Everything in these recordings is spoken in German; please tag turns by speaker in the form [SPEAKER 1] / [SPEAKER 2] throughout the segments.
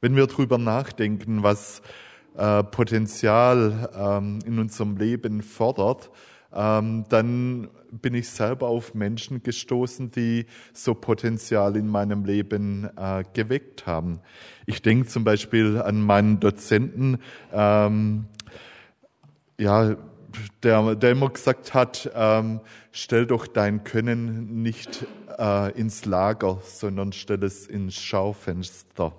[SPEAKER 1] Wenn wir darüber nachdenken, was äh, Potenzial ähm, in unserem Leben fordert, ähm, dann bin ich selber auf Menschen gestoßen, die so Potenzial in meinem Leben äh, geweckt haben. Ich denke zum Beispiel an meinen Dozenten, ähm, ja, der, der immer gesagt hat, ähm, stell doch dein Können nicht äh, ins Lager, sondern stell es ins Schaufenster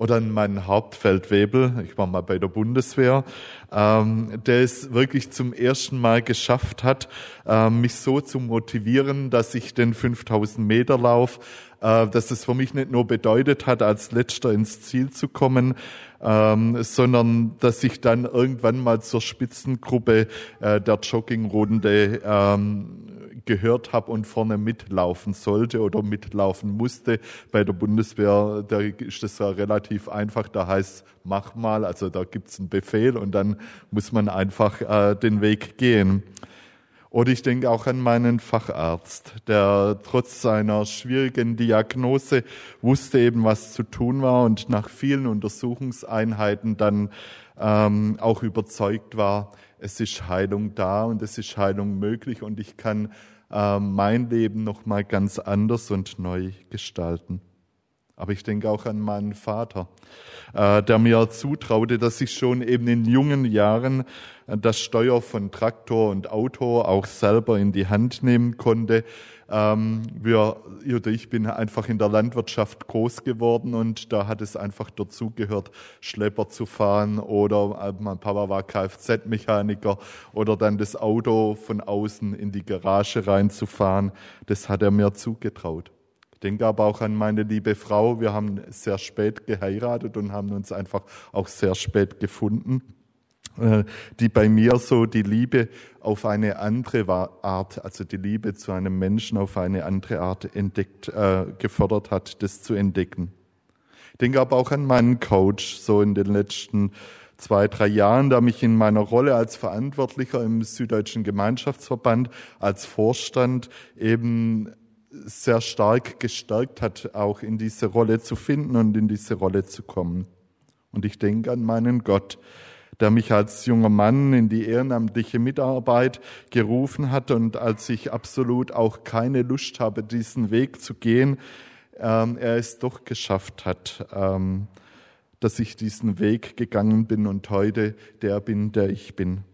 [SPEAKER 1] oder an meinen Hauptfeldwebel, ich war mal bei der Bundeswehr, ähm, der es wirklich zum ersten Mal geschafft hat, äh, mich so zu motivieren, dass ich den 5000 Meter Lauf, äh, dass es für mich nicht nur bedeutet hat, als letzter ins Ziel zu kommen, ähm, sondern dass ich dann irgendwann mal zur Spitzengruppe äh, der Joggingrunde ähm, gehört habe und vorne mitlaufen sollte oder mitlaufen musste. Bei der Bundeswehr, da ist das ja relativ einfach, da heißt mach mal, also da gibt's einen Befehl und dann muss man einfach äh, den Weg gehen. Oder ich denke auch an meinen Facharzt, der trotz seiner schwierigen Diagnose wusste eben, was zu tun war und nach vielen Untersuchungseinheiten dann ähm, auch überzeugt war, es ist Heilung da und es ist Heilung möglich und ich kann äh, mein Leben noch mal ganz anders und neu gestalten. Aber ich denke auch an meinen Vater, äh, der mir zutraute, dass ich schon eben in jungen Jahren das Steuer von Traktor und Auto auch selber in die Hand nehmen konnte. Ähm, wir, ich bin einfach in der Landwirtschaft groß geworden und da hat es einfach dazugehört, Schlepper zu fahren oder mein Papa war Kfz-Mechaniker oder dann das Auto von außen in die Garage reinzufahren. Das hat er mir zugetraut denke aber auch an meine liebe Frau. Wir haben sehr spät geheiratet und haben uns einfach auch sehr spät gefunden, äh, die bei mir so die Liebe auf eine andere Art, also die Liebe zu einem Menschen auf eine andere Art entdeckt, äh, gefördert hat, das zu entdecken. Ich denke aber auch an meinen Coach, so in den letzten zwei, drei Jahren, der mich in meiner Rolle als Verantwortlicher im Süddeutschen Gemeinschaftsverband, als Vorstand eben sehr stark gestärkt hat, auch in diese Rolle zu finden und in diese Rolle zu kommen. Und ich denke an meinen Gott, der mich als junger Mann in die ehrenamtliche Mitarbeit gerufen hat und als ich absolut auch keine Lust habe, diesen Weg zu gehen, ähm, er es doch geschafft hat, ähm, dass ich diesen Weg gegangen bin und heute der bin, der ich bin.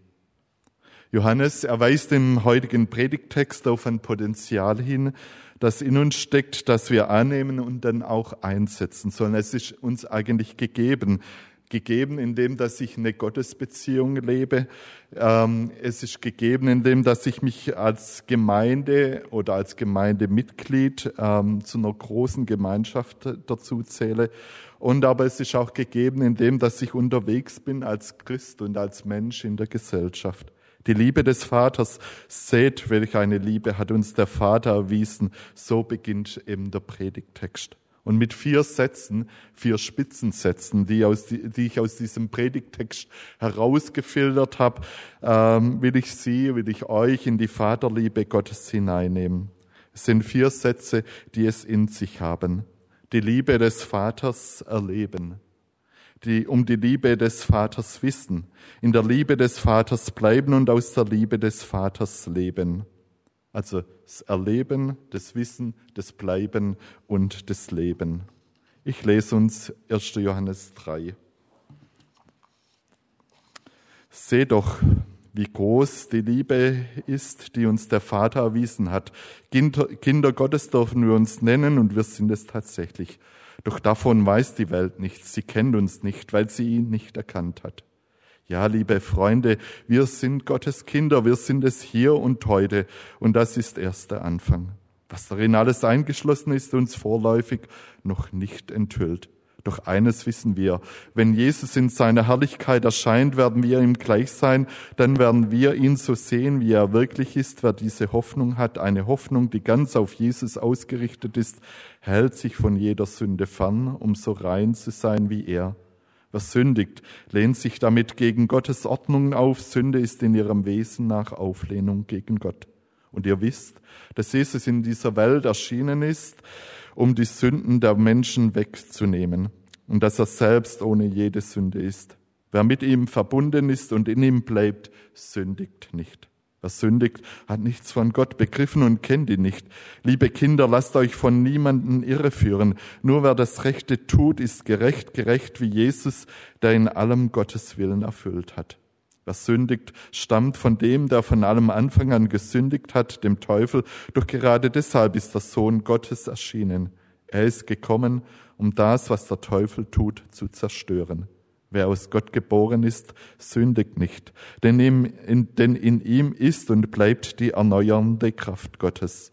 [SPEAKER 1] Johannes erweist im heutigen Predigtext auf ein Potenzial hin, das in uns steckt, das wir annehmen und dann auch einsetzen sollen. Es ist uns eigentlich gegeben. Gegeben, indem dass ich eine Gottesbeziehung lebe. Ähm, es ist gegeben, indem dass ich mich als Gemeinde oder als Gemeindemitglied ähm, zu einer großen Gemeinschaft dazu zähle. Und aber es ist auch gegeben, indem dass ich unterwegs bin als Christ und als Mensch in der Gesellschaft. Die Liebe des Vaters, seht, welch eine Liebe hat uns der Vater erwiesen. So beginnt eben der Predigtext. Und mit vier Sätzen, vier Spitzensätzen, die, aus, die ich aus diesem Predigtext herausgefiltert habe, ähm, will ich Sie, will ich euch in die Vaterliebe Gottes hineinnehmen. Es sind vier Sätze, die es in sich haben. Die Liebe des Vaters erleben die um die Liebe des Vaters wissen, in der Liebe des Vaters bleiben und aus der Liebe des Vaters leben. Also das Erleben, das Wissen, das Bleiben und das Leben. Ich lese uns 1. Johannes 3. Seht doch, wie groß die Liebe ist, die uns der Vater erwiesen hat. Kinder Gottes dürfen wir uns nennen und wir sind es tatsächlich. Doch davon weiß die Welt nichts. Sie kennt uns nicht, weil sie ihn nicht erkannt hat. Ja, liebe Freunde, wir sind Gottes Kinder, wir sind es hier und heute. Und das ist erst der Anfang. Was darin alles eingeschlossen ist, uns vorläufig noch nicht enthüllt. Doch eines wissen wir, wenn Jesus in seiner Herrlichkeit erscheint, werden wir ihm gleich sein, dann werden wir ihn so sehen, wie er wirklich ist. Wer diese Hoffnung hat, eine Hoffnung, die ganz auf Jesus ausgerichtet ist, hält sich von jeder Sünde fern, um so rein zu sein wie er. Wer sündigt, lehnt sich damit gegen Gottes Ordnung auf. Sünde ist in ihrem Wesen nach Auflehnung gegen Gott. Und ihr wisst, dass Jesus in dieser Welt erschienen ist, um die Sünden der Menschen wegzunehmen. und dass er selbst ohne jede Sünde ist. Wer mit ihm verbunden ist und in ihm bleibt, sündigt nicht. Wer sündigt, hat nichts von Gott begriffen und kennt ihn nicht. Liebe Kinder, lasst euch von niemanden irreführen. Nur wer das Rechte tut, ist gerecht, gerecht wie Jesus, der in allem Gottes Willen erfüllt hat. Wer sündigt, stammt von dem, der von allem Anfang an gesündigt hat, dem Teufel. Doch gerade deshalb ist der Sohn Gottes erschienen. Er ist gekommen, um das, was der Teufel tut, zu zerstören. Wer aus Gott geboren ist, sündigt nicht, denn, in, ihm ist und bleibt die erneuernde Kraft Gottes.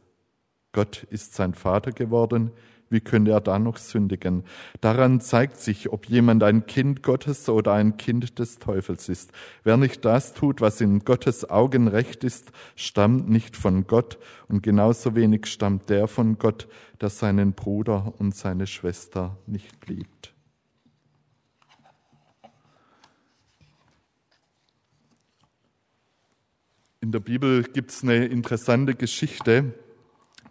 [SPEAKER 1] Gott ist sein Vater geworden, wie könnte er da noch sündigen? Daran zeigt sich, ob jemand ein Kind Gottes oder ein Kind des Teufels ist. Wer nicht das tut, was in Gottes Augen recht ist, stammt nicht von Gott und genauso wenig stammt der von Gott, der seinen Bruder und seine Schwester nicht liebt. In der Bibel gibt es eine interessante Geschichte,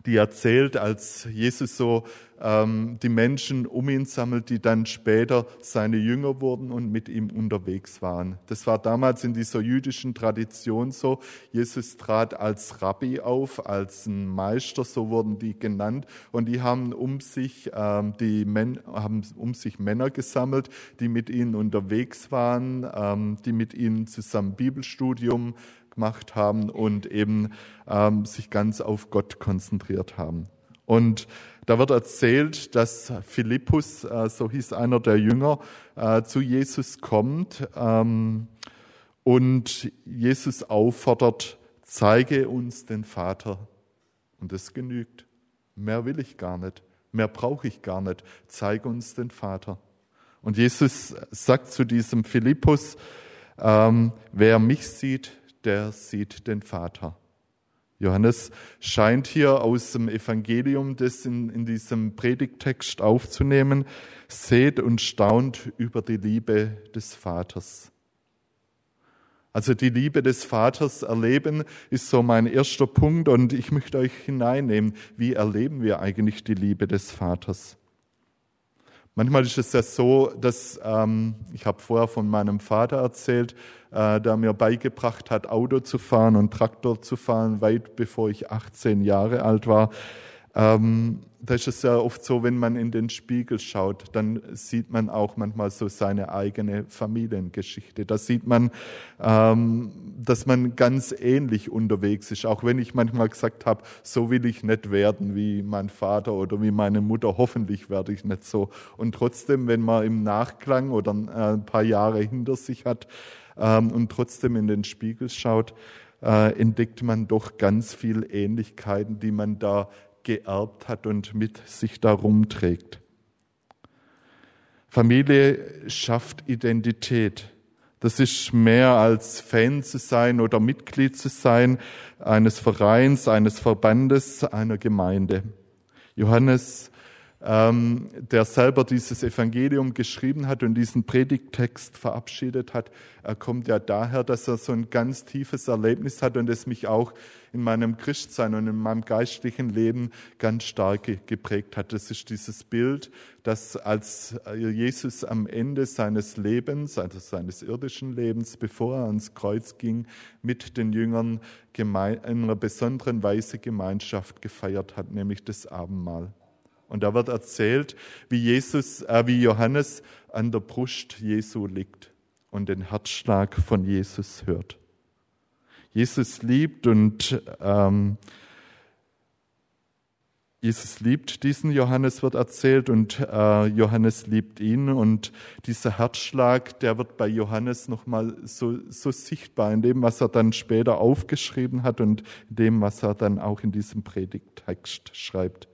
[SPEAKER 1] die erzählt, als Jesus so ähm, die Menschen um ihn sammelt, die dann später seine Jünger wurden und mit ihm unterwegs waren. Das war damals in dieser jüdischen Tradition so. Jesus trat als Rabbi auf, als ein Meister, so wurden die genannt, und die haben um sich ähm, die Men haben um sich Männer gesammelt, die mit ihnen unterwegs waren, ähm, die mit ihnen zusammen Bibelstudium gemacht haben und eben ähm, sich ganz auf Gott konzentriert haben. Und da wird erzählt, dass Philippus, äh, so hieß einer der Jünger, äh, zu Jesus kommt ähm, und Jesus auffordert, zeige uns den Vater. Und das genügt. Mehr will ich gar nicht. Mehr brauche ich gar nicht. Zeige uns den Vater. Und Jesus sagt zu diesem Philippus, ähm, wer mich sieht, der sieht den Vater. Johannes scheint hier aus dem Evangelium das in, in diesem Predigtext aufzunehmen, seht und staunt über die Liebe des Vaters. Also die Liebe des Vaters erleben ist so mein erster Punkt und ich möchte euch hineinnehmen, wie erleben wir eigentlich die Liebe des Vaters? Manchmal ist es ja so, dass ähm, ich habe vorher von meinem Vater erzählt, äh, der mir beigebracht hat, Auto zu fahren und Traktor zu fahren, weit bevor ich 18 Jahre alt war. Ähm, da ist es ja oft so, wenn man in den Spiegel schaut, dann sieht man auch manchmal so seine eigene Familiengeschichte. Da sieht man, ähm, dass man ganz ähnlich unterwegs ist. Auch wenn ich manchmal gesagt habe, so will ich nicht werden wie mein Vater oder wie meine Mutter, hoffentlich werde ich nicht so. Und trotzdem, wenn man im Nachklang oder äh, ein paar Jahre hinter sich hat ähm, und trotzdem in den Spiegel schaut, äh, entdeckt man doch ganz viel Ähnlichkeiten, die man da geerbt hat und mit sich darum trägt. Familie schafft Identität. Das ist mehr als Fan zu sein oder Mitglied zu sein eines Vereins, eines Verbandes, einer Gemeinde. Johannes ähm, der selber dieses Evangelium geschrieben hat und diesen Predigttext verabschiedet hat, er kommt ja daher, dass er so ein ganz tiefes Erlebnis hat und es mich auch in meinem Christsein und in meinem geistlichen Leben ganz stark geprägt hat. Das ist dieses Bild, dass als Jesus am Ende seines Lebens, also seines irdischen Lebens, bevor er ans Kreuz ging, mit den Jüngern in einer besonderen Weise Gemeinschaft gefeiert hat, nämlich das Abendmahl. Und da wird erzählt, wie Jesus, äh, wie Johannes an der Brust Jesu liegt und den Herzschlag von Jesus hört. Jesus liebt und ähm, Jesus liebt diesen Johannes, wird erzählt, und äh, Johannes liebt ihn. Und dieser Herzschlag, der wird bei Johannes nochmal so, so sichtbar in dem, was er dann später aufgeschrieben hat und in dem, was er dann auch in diesem Predigttext schreibt.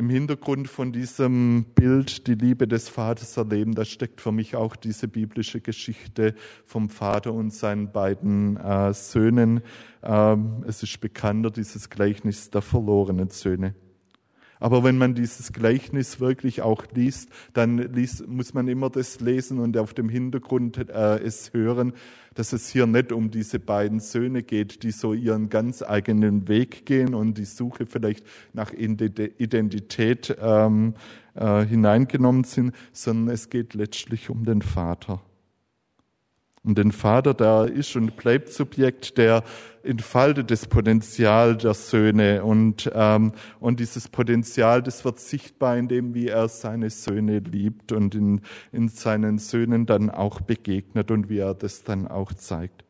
[SPEAKER 1] Im Hintergrund von diesem Bild, die Liebe des Vaters erleben, da steckt für mich auch diese biblische Geschichte vom Vater und seinen beiden äh, Söhnen. Ähm, es ist bekannter, dieses Gleichnis der verlorenen Söhne. Aber wenn man dieses Gleichnis wirklich auch liest, dann liest, muss man immer das lesen und auf dem Hintergrund äh, es hören, dass es hier nicht um diese beiden Söhne geht, die so ihren ganz eigenen Weg gehen und die Suche vielleicht nach Identität ähm, äh, hineingenommen sind, sondern es geht letztlich um den Vater. Um den Vater, der ist und bleibt Subjekt, der entfaltet das Potenzial der Söhne und, ähm, und dieses Potenzial, das wird sichtbar in dem, wie er seine Söhne liebt und in, in seinen Söhnen dann auch begegnet und wie er das dann auch zeigt.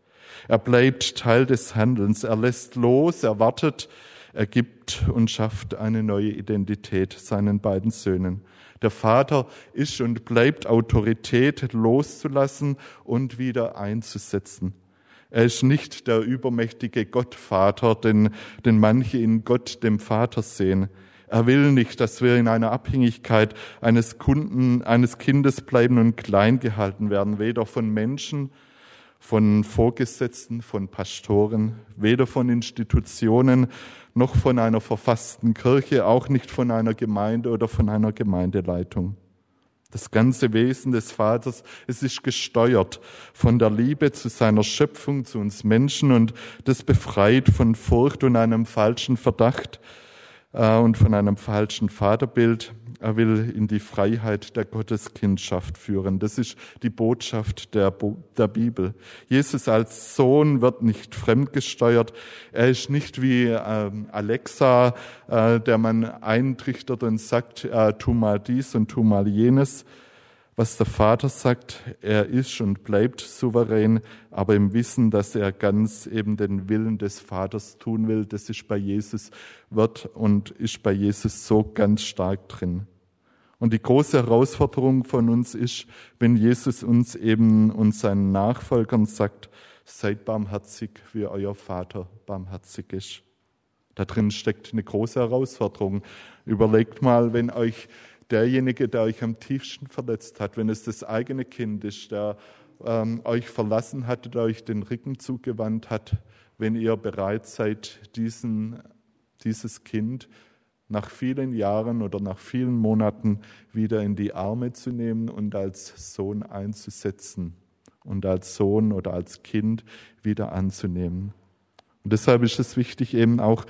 [SPEAKER 1] Er bleibt Teil des Handelns, er lässt los, er wartet, er gibt und schafft eine neue Identität seinen beiden Söhnen. Der Vater ist und bleibt Autorität loszulassen und wieder einzusetzen. Er ist nicht der übermächtige Gottvater, den, den manche in Gott, dem Vater sehen. Er will nicht, dass wir in einer Abhängigkeit eines Kunden, eines Kindes bleiben und klein gehalten werden, weder von Menschen, von Vorgesetzten, von Pastoren, weder von Institutionen noch von einer verfassten Kirche, auch nicht von einer Gemeinde oder von einer Gemeindeleitung. Das ganze Wesen des Vaters, es ist gesteuert von der Liebe zu seiner Schöpfung, zu uns Menschen und das befreit von Furcht und einem falschen Verdacht äh, und von einem falschen Vaterbild. Er will in die Freiheit der Gotteskindschaft führen. Das ist die Botschaft der, der Bibel. Jesus als Sohn wird nicht fremdgesteuert. Er ist nicht wie ähm, Alexa, äh, der man eintrichtert und sagt, äh, tu mal dies und tu mal jenes, was der Vater sagt, er ist und bleibt souverän, aber im Wissen, dass er ganz eben den Willen des Vaters tun will, das ist bei Jesus, wird und ist bei Jesus so ganz stark drin. Und die große Herausforderung von uns ist, wenn Jesus uns eben und seinen Nachfolgern sagt, seid barmherzig, wie euer Vater barmherzig ist. Da drin steckt eine große Herausforderung. Überlegt mal, wenn euch derjenige, der euch am tiefsten verletzt hat, wenn es das eigene Kind ist, der ähm, euch verlassen hat, der euch den Rücken zugewandt hat, wenn ihr bereit seid, diesen, dieses Kind nach vielen Jahren oder nach vielen Monaten wieder in die Arme zu nehmen und als Sohn einzusetzen und als Sohn oder als Kind wieder anzunehmen. Und deshalb ist es wichtig, eben auch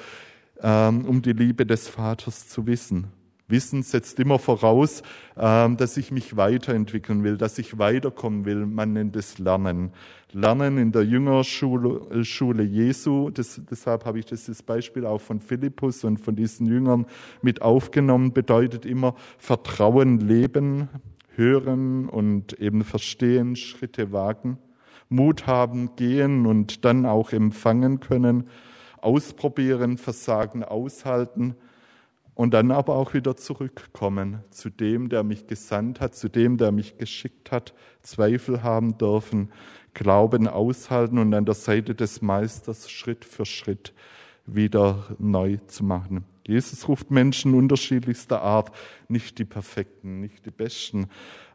[SPEAKER 1] ähm, um die Liebe des Vaters zu wissen. Wissen setzt immer voraus, ähm, dass ich mich weiterentwickeln will, dass ich weiterkommen will. Man nennt es Lernen. Lernen in der Jüngerschule äh, Jesu. Das, deshalb habe ich das Beispiel auch von Philippus und von diesen Jüngern mit aufgenommen. Bedeutet immer Vertrauen leben, hören und eben verstehen, Schritte wagen, Mut haben, gehen und dann auch empfangen können, ausprobieren, Versagen aushalten und dann aber auch wieder zurückkommen zu dem, der mich gesandt hat, zu dem, der mich geschickt hat, Zweifel haben dürfen, Glauben aushalten und an der Seite des Meisters Schritt für Schritt wieder neu zu machen. Jesus ruft Menschen unterschiedlichster Art, nicht die Perfekten, nicht die Besten,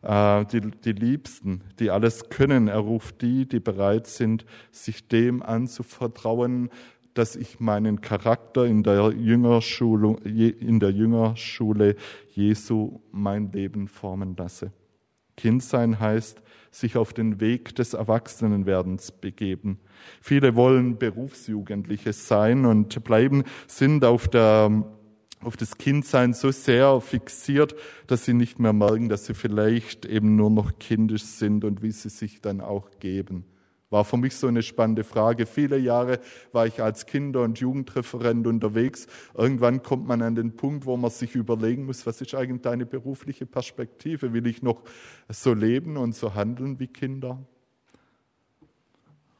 [SPEAKER 1] äh, die, die Liebsten, die alles können. Er ruft die, die bereit sind, sich dem anzuvertrauen, dass ich meinen Charakter in der Jüngerschule, in der Jüngerschule Jesu mein Leben formen lasse. Kind sein heißt, sich auf den Weg des Erwachsenenwerdens begeben. Viele wollen Berufsjugendliche sein und bleiben, sind auf der auf das Kindsein so sehr fixiert, dass sie nicht mehr merken, dass sie vielleicht eben nur noch kindisch sind und wie sie sich dann auch geben. War für mich so eine spannende Frage. Viele Jahre war ich als Kinder- und Jugendreferent unterwegs. Irgendwann kommt man an den Punkt, wo man sich überlegen muss, was ist eigentlich deine berufliche Perspektive? Will ich noch so leben und so handeln wie Kinder?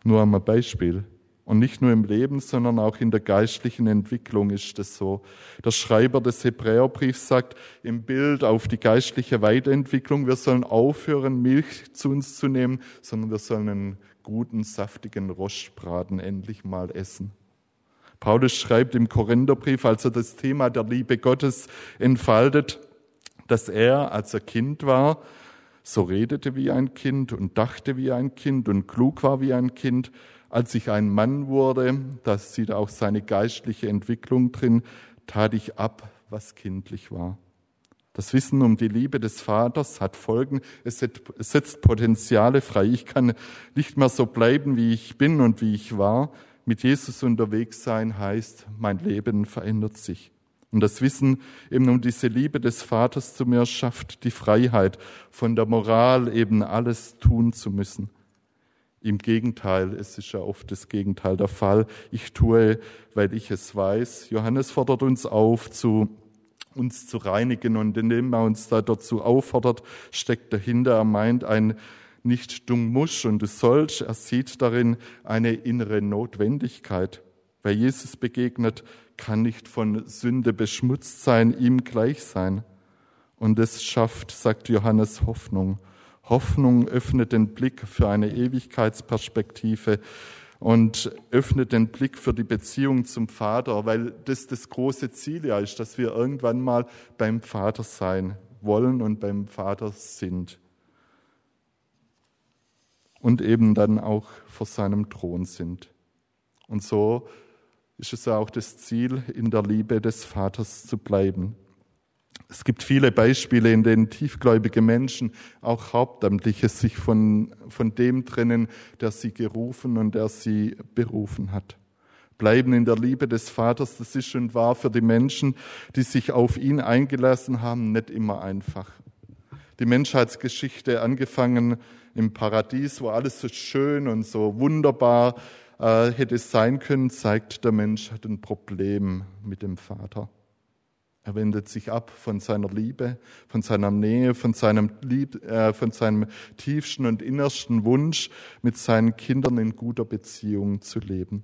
[SPEAKER 1] Nur einmal Beispiel. Und nicht nur im Leben, sondern auch in der geistlichen Entwicklung ist es so. Der Schreiber des Hebräerbriefs sagt im Bild auf die geistliche Weiterentwicklung, wir sollen aufhören, Milch zu uns zu nehmen, sondern wir sollen einen guten, saftigen Rostbraten endlich mal essen. Paulus schreibt im Korintherbrief, als er das Thema der Liebe Gottes entfaltet, dass er, als er Kind war, so redete wie ein Kind und dachte wie ein Kind und klug war wie ein Kind. Als ich ein Mann wurde, da sieht auch seine geistliche Entwicklung drin, tat ich ab, was kindlich war. Das Wissen um die Liebe des Vaters hat Folgen. Es setzt Potenziale frei. Ich kann nicht mehr so bleiben, wie ich bin und wie ich war. Mit Jesus unterwegs sein heißt, mein Leben verändert sich. Und das Wissen eben um diese Liebe des Vaters zu mir schafft die Freiheit, von der Moral eben alles tun zu müssen. Im Gegenteil, es ist ja oft das Gegenteil der Fall. Ich tue, weil ich es weiß. Johannes fordert uns auf, zu, uns zu reinigen und indem er uns da dazu auffordert, steckt dahinter, er meint ein nicht du musst und du sollst, er sieht darin eine innere Notwendigkeit. Wer Jesus begegnet, kann nicht von Sünde beschmutzt sein, ihm gleich sein. Und es schafft, sagt Johannes, Hoffnung. Hoffnung öffnet den Blick für eine Ewigkeitsperspektive und öffnet den Blick für die Beziehung zum Vater, weil das das große Ziel ja ist, dass wir irgendwann mal beim Vater sein wollen und beim Vater sind. Und eben dann auch vor seinem Thron sind. Und so ist es auch das Ziel, in der Liebe des Vaters zu bleiben. Es gibt viele Beispiele, in denen tiefgläubige Menschen, auch Hauptamtliche, sich von, von dem trennen, der sie gerufen und der sie berufen hat. Bleiben in der Liebe des Vaters, das ist und war für die Menschen, die sich auf ihn eingelassen haben, nicht immer einfach. Die Menschheitsgeschichte, angefangen im Paradies, wo alles so schön und so wunderbar äh, hätte sein können, zeigt, der Mensch hat ein Problem mit dem Vater. Er wendet sich ab von seiner Liebe, von seiner Nähe, von seinem, Lieb, äh, von seinem tiefsten und innersten Wunsch, mit seinen Kindern in guter Beziehung zu leben.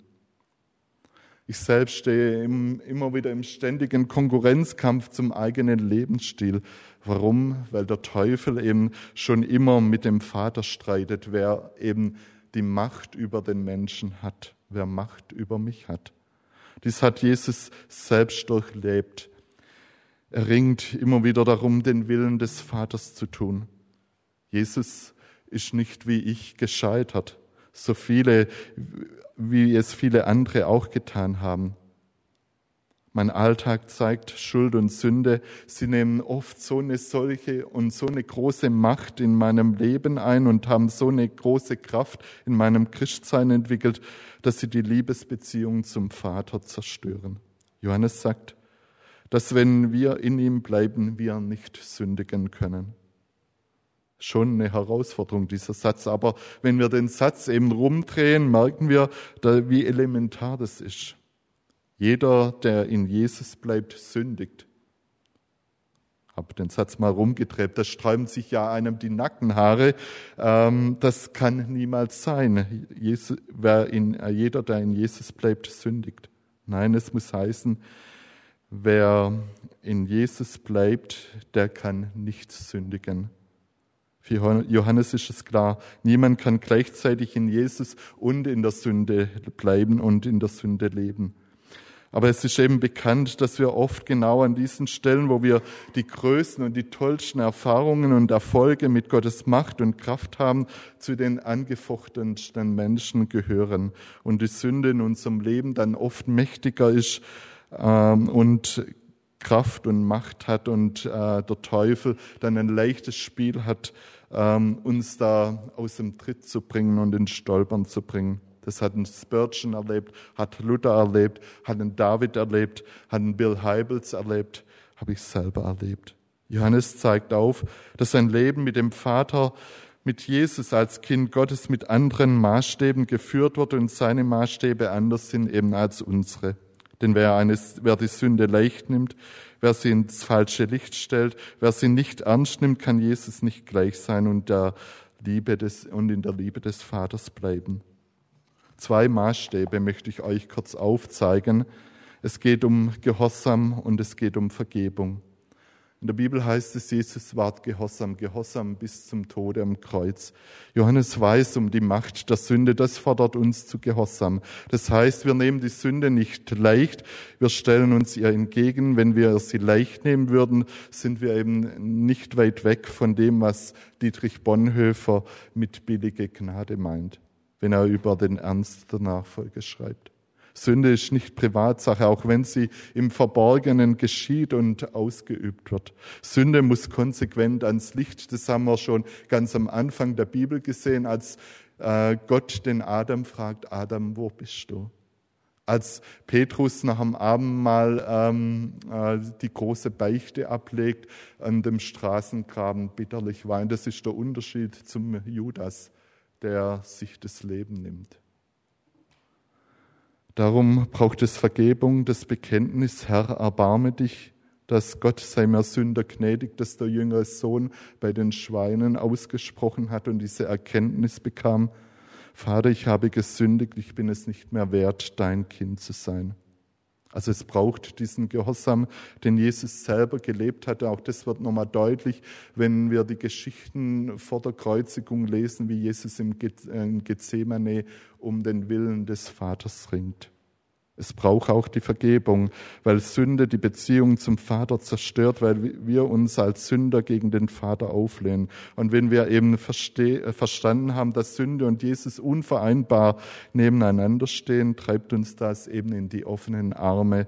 [SPEAKER 1] Ich selbst stehe im, immer wieder im ständigen Konkurrenzkampf zum eigenen Lebensstil. Warum? Weil der Teufel eben schon immer mit dem Vater streitet, wer eben die Macht über den Menschen hat, wer Macht über mich hat. Dies hat Jesus selbst durchlebt. Er ringt immer wieder darum, den Willen des Vaters zu tun. Jesus ist nicht wie ich gescheitert, so viele, wie es viele andere auch getan haben. Mein Alltag zeigt Schuld und Sünde. Sie nehmen oft so eine solche und so eine große Macht in meinem Leben ein und haben so eine große Kraft in meinem Christsein entwickelt, dass sie die Liebesbeziehung zum Vater zerstören. Johannes sagt, dass wenn wir in ihm bleiben, wir nicht sündigen können. Schon eine Herausforderung, dieser Satz. Aber wenn wir den Satz eben rumdrehen, merken wir, wie elementar das ist. Jeder, der in Jesus bleibt, sündigt. Habe den Satz mal rumgedreht, da sträuben sich ja einem die Nackenhaare. Ähm, das kann niemals sein. jeder, der in Jesus bleibt, sündigt. Nein, es muss heißen, Wer in Jesus bleibt, der kann nicht sündigen. Für Johannes ist es klar, niemand kann gleichzeitig in Jesus und in der Sünde bleiben und in der Sünde leben. Aber es ist eben bekannt, dass wir oft genau an diesen Stellen, wo wir die größten und die tollsten Erfahrungen und Erfolge mit Gottes Macht und Kraft haben, zu den angefochtensten Menschen gehören und die Sünde in unserem Leben dann oft mächtiger ist ähm, und Kraft und Macht hat und äh, der Teufel dann ein leichtes Spiel hat, ähm, uns da aus dem Tritt zu bringen und ins Stolpern zu bringen. Das hat ein Spurgeon erlebt, hat Luther erlebt, hat ein David erlebt, hat ein Bill Heibels erlebt, habe ich selber erlebt. Johannes zeigt auf, dass sein Leben mit dem Vater, mit Jesus als Kind Gottes mit anderen Maßstäben geführt wird und seine Maßstäbe anders sind eben als unsere. Denn wer, eines, wer die Sünde leicht nimmt, wer sie ins falsche Licht stellt, wer sie nicht ernst nimmt, kann Jesus nicht gleich sein und, der Liebe des, und in der Liebe des Vaters bleiben. Zwei Maßstäbe möchte ich euch kurz aufzeigen. Es geht um Gehorsam und es geht um Vergebung. In der Bibel heißt es, Jesus ward gehorsam, gehorsam bis zum Tode am Kreuz. Johannes weiß um die Macht der Sünde, das fordert uns zu Gehorsam. Das heißt, wir nehmen die Sünde nicht leicht, wir stellen uns ihr entgegen. Wenn wir sie leicht nehmen würden, sind wir eben nicht weit weg von dem, was Dietrich Bonhoeffer mit billige Gnade meint, wenn er über den Ernst der Nachfolge schreibt. Sünde ist nicht Privatsache, auch wenn sie im Verborgenen geschieht und ausgeübt wird. Sünde muss konsequent ans Licht. Das haben wir schon ganz am Anfang der Bibel gesehen, als äh, Gott den Adam fragt, Adam, wo bist du? als Petrus nach dem Abendmahl ähm, äh, die große Beichte ablegt, an dem Straßengraben bitterlich weint. Das ist der Unterschied zum Judas, der sich das Leben nimmt. Darum braucht es Vergebung, das Bekenntnis, Herr, erbarme dich, dass Gott sei mir Sünder gnädig, dass der jüngere Sohn bei den Schweinen ausgesprochen hat und diese Erkenntnis bekam, Vater, ich habe gesündigt, ich bin es nicht mehr wert, dein Kind zu sein. Also es braucht diesen Gehorsam, den Jesus selber gelebt hatte. Auch das wird nochmal deutlich, wenn wir die Geschichten vor der Kreuzigung lesen, wie Jesus im Gethsemane um den Willen des Vaters ringt. Es braucht auch die Vergebung, weil Sünde die Beziehung zum Vater zerstört, weil wir uns als Sünder gegen den Vater auflehnen. Und wenn wir eben verstanden haben, dass Sünde und Jesus unvereinbar nebeneinander stehen, treibt uns das eben in die offenen Arme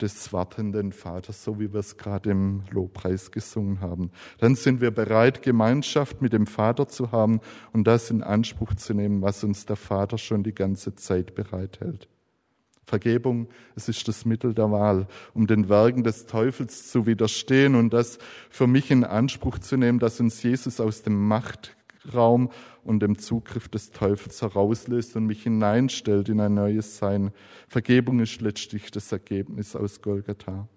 [SPEAKER 1] des wartenden Vaters, so wie wir es gerade im Lobpreis gesungen haben. Dann sind wir bereit, Gemeinschaft mit dem Vater zu haben und das in Anspruch zu nehmen, was uns der Vater schon die ganze Zeit bereithält. Vergebung, es ist das Mittel der Wahl, um den Werken des Teufels zu widerstehen und das für mich in Anspruch zu nehmen, dass uns Jesus aus dem Machtraum und dem Zugriff des Teufels herauslöst und mich hineinstellt in ein neues Sein. Vergebung ist letztlich das Ergebnis aus Golgatha.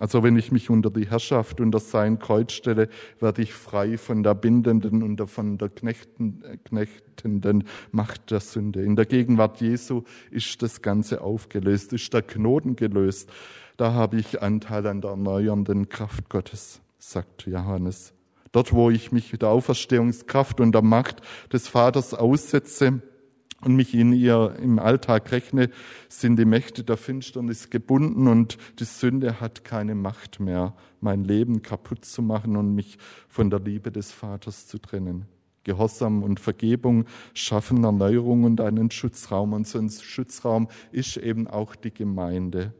[SPEAKER 1] Also wenn ich mich unter die Herrschaft, unter sein Kreuz stelle, werde ich frei von der bindenden und von der knechtenden Macht der Sünde. In der Gegenwart Jesu ist das Ganze aufgelöst, ist der Knoten gelöst. Da habe ich Anteil an der erneuernden Kraft Gottes, sagt Johannes. Dort, wo ich mich der Auferstehungskraft und der Macht des Vaters aussetze, und mich in ihr im Alltag rechne, sind die Mächte der Finsternis gebunden und die Sünde hat keine Macht mehr, mein Leben kaputt zu machen und mich von der Liebe des Vaters zu trennen. Gehorsam und Vergebung schaffen Erneuerung und einen Schutzraum. Und so ein Schutzraum ist eben auch die Gemeinde.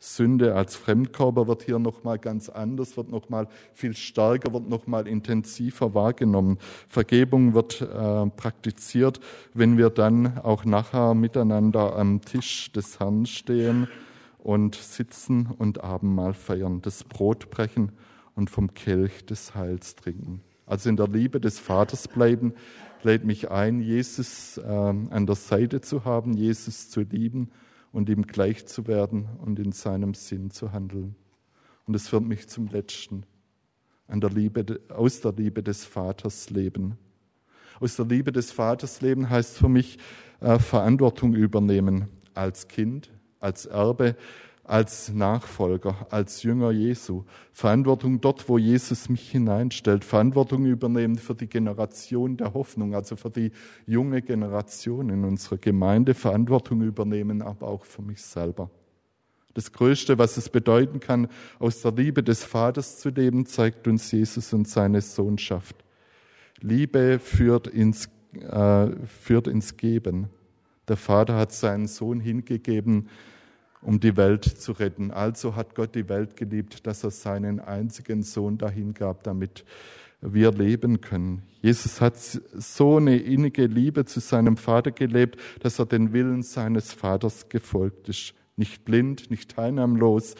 [SPEAKER 1] Sünde als Fremdkörper wird hier nochmal ganz anders, wird nochmal viel stärker, wird nochmal intensiver wahrgenommen. Vergebung wird äh, praktiziert, wenn wir dann auch nachher miteinander am Tisch des Herrn stehen und sitzen und Abendmahl feiern, das Brot brechen und vom Kelch des Heils trinken. Also in der Liebe des Vaters bleiben, lädt mich ein, Jesus äh, an der Seite zu haben, Jesus zu lieben und ihm gleich zu werden und in seinem Sinn zu handeln. Und es führt mich zum Letzten, an der Liebe, aus der Liebe des Vaters leben. Aus der Liebe des Vaters leben heißt für mich äh, Verantwortung übernehmen als Kind, als Erbe, als Nachfolger, als Jünger Jesu. Verantwortung dort, wo Jesus mich hineinstellt. Verantwortung übernehmen für die Generation der Hoffnung, also für die junge Generation in unserer Gemeinde. Verantwortung übernehmen, aber auch für mich selber. Das Größte, was es bedeuten kann, aus der Liebe des Vaters zu leben, zeigt uns Jesus und seine Sohnschaft. Liebe führt ins, äh, führt ins Geben. Der Vater hat seinen Sohn hingegeben, um die Welt zu retten. Also hat Gott die Welt geliebt, dass er seinen einzigen Sohn dahin gab, damit wir leben können. Jesus hat so eine innige Liebe zu seinem Vater gelebt, dass er den Willen seines Vaters gefolgt ist. Nicht blind, nicht teilnahmlos,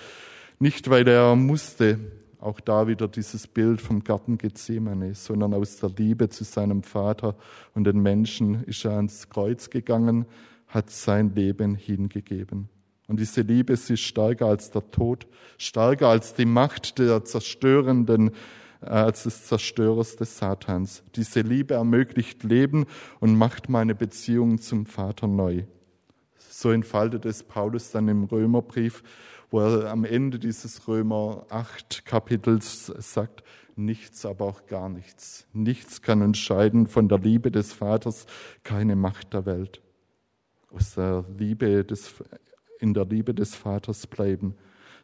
[SPEAKER 1] nicht weil er musste, auch da wieder dieses Bild vom Garten Gethsemane, sondern aus der Liebe zu seinem Vater und den Menschen ist er ans Kreuz gegangen, hat sein Leben hingegeben. Und diese Liebe, sie ist stärker als der Tod, stärker als die Macht der zerstörenden, äh, als des Zerstörers des Satans. Diese Liebe ermöglicht Leben und macht meine Beziehung zum Vater neu. So entfaltet es Paulus dann im Römerbrief, wo er am Ende dieses Römer 8 Kapitels sagt, nichts, aber auch gar nichts. Nichts kann entscheiden von der Liebe des Vaters, keine Macht der Welt. Aus der Liebe des in der Liebe des Vaters bleiben.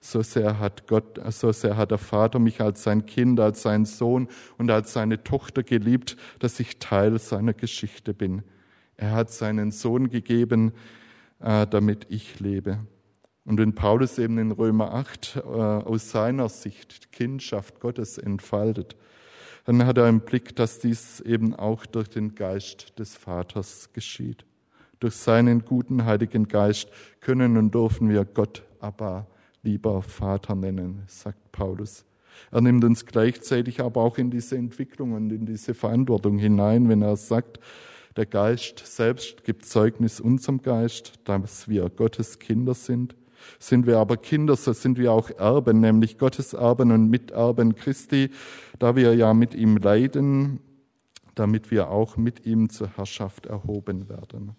[SPEAKER 1] So sehr hat Gott, so sehr hat der Vater mich als sein Kind, als sein Sohn und als seine Tochter geliebt, dass ich Teil seiner Geschichte bin. Er hat seinen Sohn gegeben, äh, damit ich lebe. Und wenn Paulus eben in Römer 8 äh, aus seiner Sicht Kindschaft Gottes entfaltet, dann hat er im Blick, dass dies eben auch durch den Geist des Vaters geschieht Durch seinen guten Heiligen Geist können und dürfen wir Gott Abba, lieber Vater nennen, sagt Paulus. Er nimmt uns gleichzeitig aber auch in diese Entwicklung und in diese Verantwortung hinein, wenn er sagt, der Geist selbst gibt Zeugnis unserem Geist, dass wir Gottes Kinder sind. Sind wir aber Kinder, so sind wir auch Erben, nämlich Gottes Erben und Miterben Christi, da wir ja mit ihm leiden, damit wir auch mit ihm zur Herrschaft erhoben werden.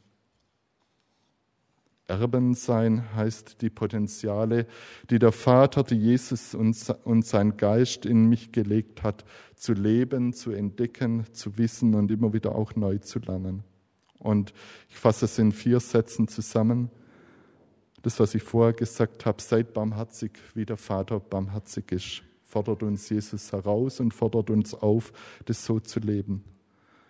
[SPEAKER 1] Erben sein heißt die Potenziale, die der Vater, die Jesus und sein Geist in mich gelegt hat, zu leben, zu entdecken, zu wissen und immer wieder auch neu zu lernen. Und ich fasse es in vier Sätzen zusammen. Das, was ich vorher gesagt habe, seid barmherzig, wie der Vater barmherzig ist, fordert uns Jesus heraus und fordert uns auf, das so zu leben.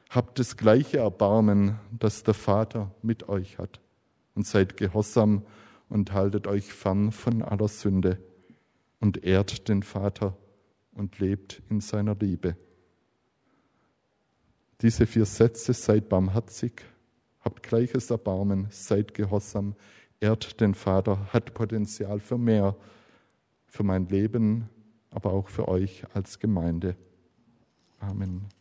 [SPEAKER 1] Habt das gleiche Erbarmen, das der Vater mit euch hat und seid gehorsam und haltet euch fern von aller Sünde und ehrt den Vater und lebt in seiner Liebe. Diese vier Sätze, seid barmherzig, habt gleiches Erbarmen, seid gehorsam, ehrt den Vater, hat Potenzial für mehr, für mein Leben, aber auch für euch als Gemeinde. Amen.